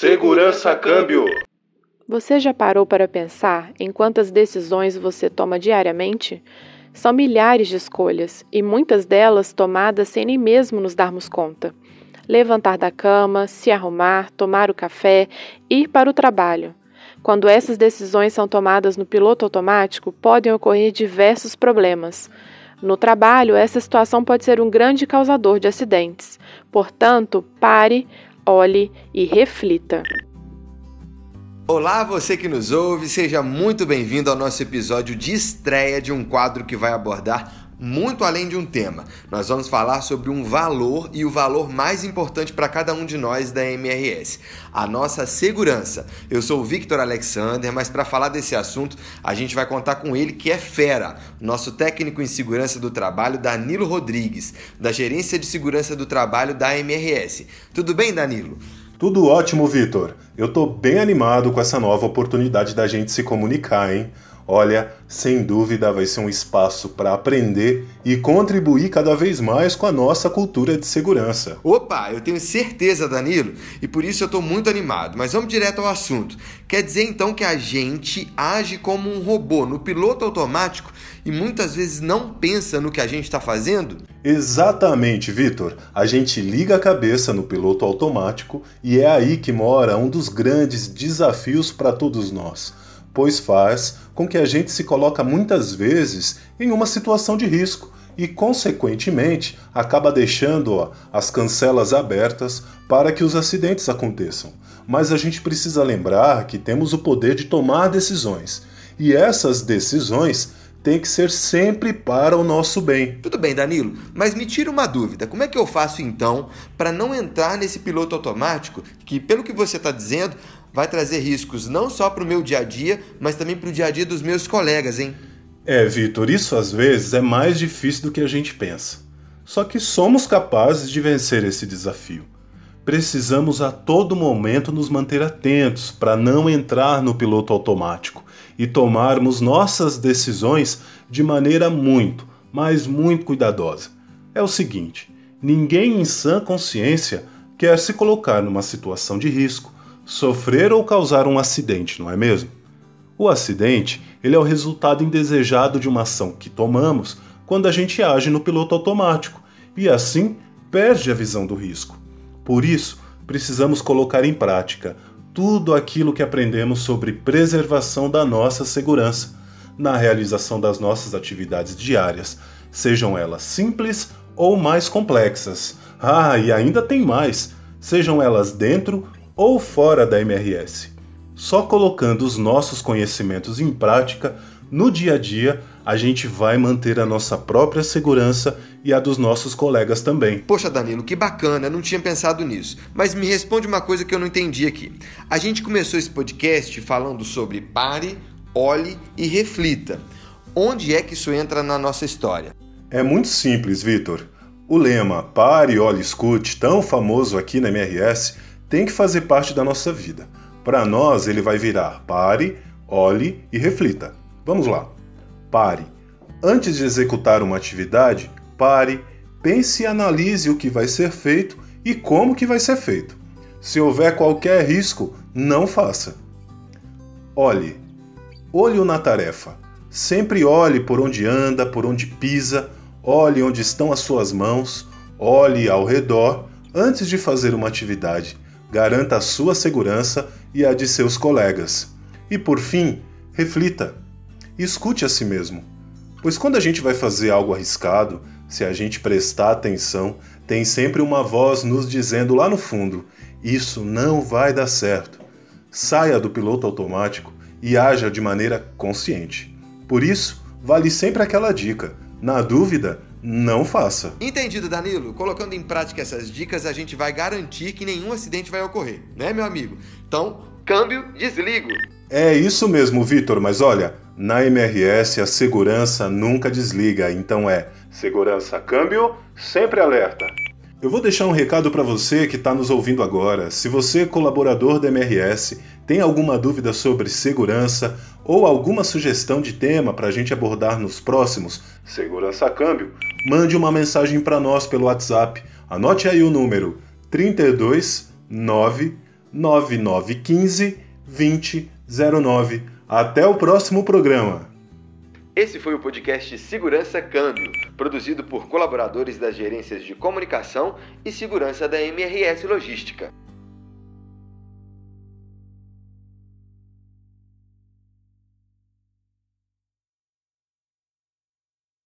Segurança Câmbio. Você já parou para pensar em quantas decisões você toma diariamente? São milhares de escolhas e muitas delas tomadas sem nem mesmo nos darmos conta. Levantar da cama, se arrumar, tomar o café, ir para o trabalho. Quando essas decisões são tomadas no piloto automático, podem ocorrer diversos problemas. No trabalho, essa situação pode ser um grande causador de acidentes. Portanto, pare, olhe e reflita. Olá, você que nos ouve, seja muito bem-vindo ao nosso episódio de estreia de um quadro que vai abordar muito além de um tema. Nós vamos falar sobre um valor e o valor mais importante para cada um de nós da MRS, a nossa segurança. Eu sou o Victor Alexander, mas para falar desse assunto, a gente vai contar com ele que é fera, nosso técnico em segurança do trabalho, Danilo Rodrigues, da Gerência de Segurança do Trabalho da MRS. Tudo bem, Danilo? Tudo ótimo, Vitor. Eu tô bem animado com essa nova oportunidade da gente se comunicar, hein? Olha, sem dúvida vai ser um espaço para aprender e contribuir cada vez mais com a nossa cultura de segurança. Opa, eu tenho certeza, Danilo, e por isso eu estou muito animado. Mas vamos direto ao assunto. Quer dizer então que a gente age como um robô no piloto automático e muitas vezes não pensa no que a gente está fazendo? Exatamente, Vitor. A gente liga a cabeça no piloto automático e é aí que mora um dos grandes desafios para todos nós pois faz com que a gente se coloca muitas vezes em uma situação de risco e, consequentemente, acaba deixando as cancelas abertas para que os acidentes aconteçam. Mas a gente precisa lembrar que temos o poder de tomar decisões e essas decisões têm que ser sempre para o nosso bem. Tudo bem, Danilo, mas me tira uma dúvida: como é que eu faço então para não entrar nesse piloto automático que, pelo que você está dizendo, vai trazer riscos não só para o meu dia a dia, mas também para o dia a dia dos meus colegas, hein? É, Vitor, isso às vezes é mais difícil do que a gente pensa. Só que somos capazes de vencer esse desafio. Precisamos a todo momento nos manter atentos para não entrar no piloto automático e tomarmos nossas decisões de maneira muito, mas muito cuidadosa. É o seguinte: ninguém em sã consciência quer se colocar numa situação de risco sofrer ou causar um acidente, não é mesmo? O acidente ele é o resultado indesejado de uma ação que tomamos quando a gente age no piloto automático e assim perde a visão do risco. Por isso, precisamos colocar em prática tudo aquilo que aprendemos sobre preservação da nossa segurança na realização das nossas atividades diárias, sejam elas simples ou mais complexas. Ah, e ainda tem mais, sejam elas dentro ou fora da MRS. Só colocando os nossos conhecimentos em prática, no dia a dia, a gente vai manter a nossa própria segurança e a dos nossos colegas também. Poxa, Danilo, que bacana, não tinha pensado nisso. Mas me responde uma coisa que eu não entendi aqui. A gente começou esse podcast falando sobre pare, olhe e reflita. Onde é que isso entra na nossa história? É muito simples, Vitor. O lema pare, olhe, escute, tão famoso aqui na MRS, tem que fazer parte da nossa vida. Para nós, ele vai virar pare, olhe e reflita. Vamos lá. Pare. Antes de executar uma atividade, pare, pense e analise o que vai ser feito e como que vai ser feito. Se houver qualquer risco, não faça. Olhe. Olho na tarefa. Sempre olhe por onde anda, por onde pisa, olhe onde estão as suas mãos, olhe ao redor antes de fazer uma atividade garanta a sua segurança e a de seus colegas. E por fim, reflita. Escute a si mesmo. Pois quando a gente vai fazer algo arriscado, se a gente prestar atenção, tem sempre uma voz nos dizendo lá no fundo: isso não vai dar certo. Saia do piloto automático e haja de maneira consciente. Por isso, vale sempre aquela dica: na dúvida, não faça. Entendido, Danilo. Colocando em prática essas dicas, a gente vai garantir que nenhum acidente vai ocorrer, né, meu amigo? Então, câmbio, desligo. É isso mesmo, Vitor, mas olha, na MRS a segurança nunca desliga, então é segurança câmbio, sempre alerta. Eu vou deixar um recado para você que está nos ouvindo agora. Se você, colaborador da MRS, tem alguma dúvida sobre segurança ou alguma sugestão de tema para a gente abordar nos próximos Segurança Câmbio, mande uma mensagem para nós pelo WhatsApp. Anote aí o número 329 9915 2009. Até o próximo programa. Esse foi o podcast Segurança Câmbio, produzido por colaboradores das gerências de comunicação e segurança da MRS Logística.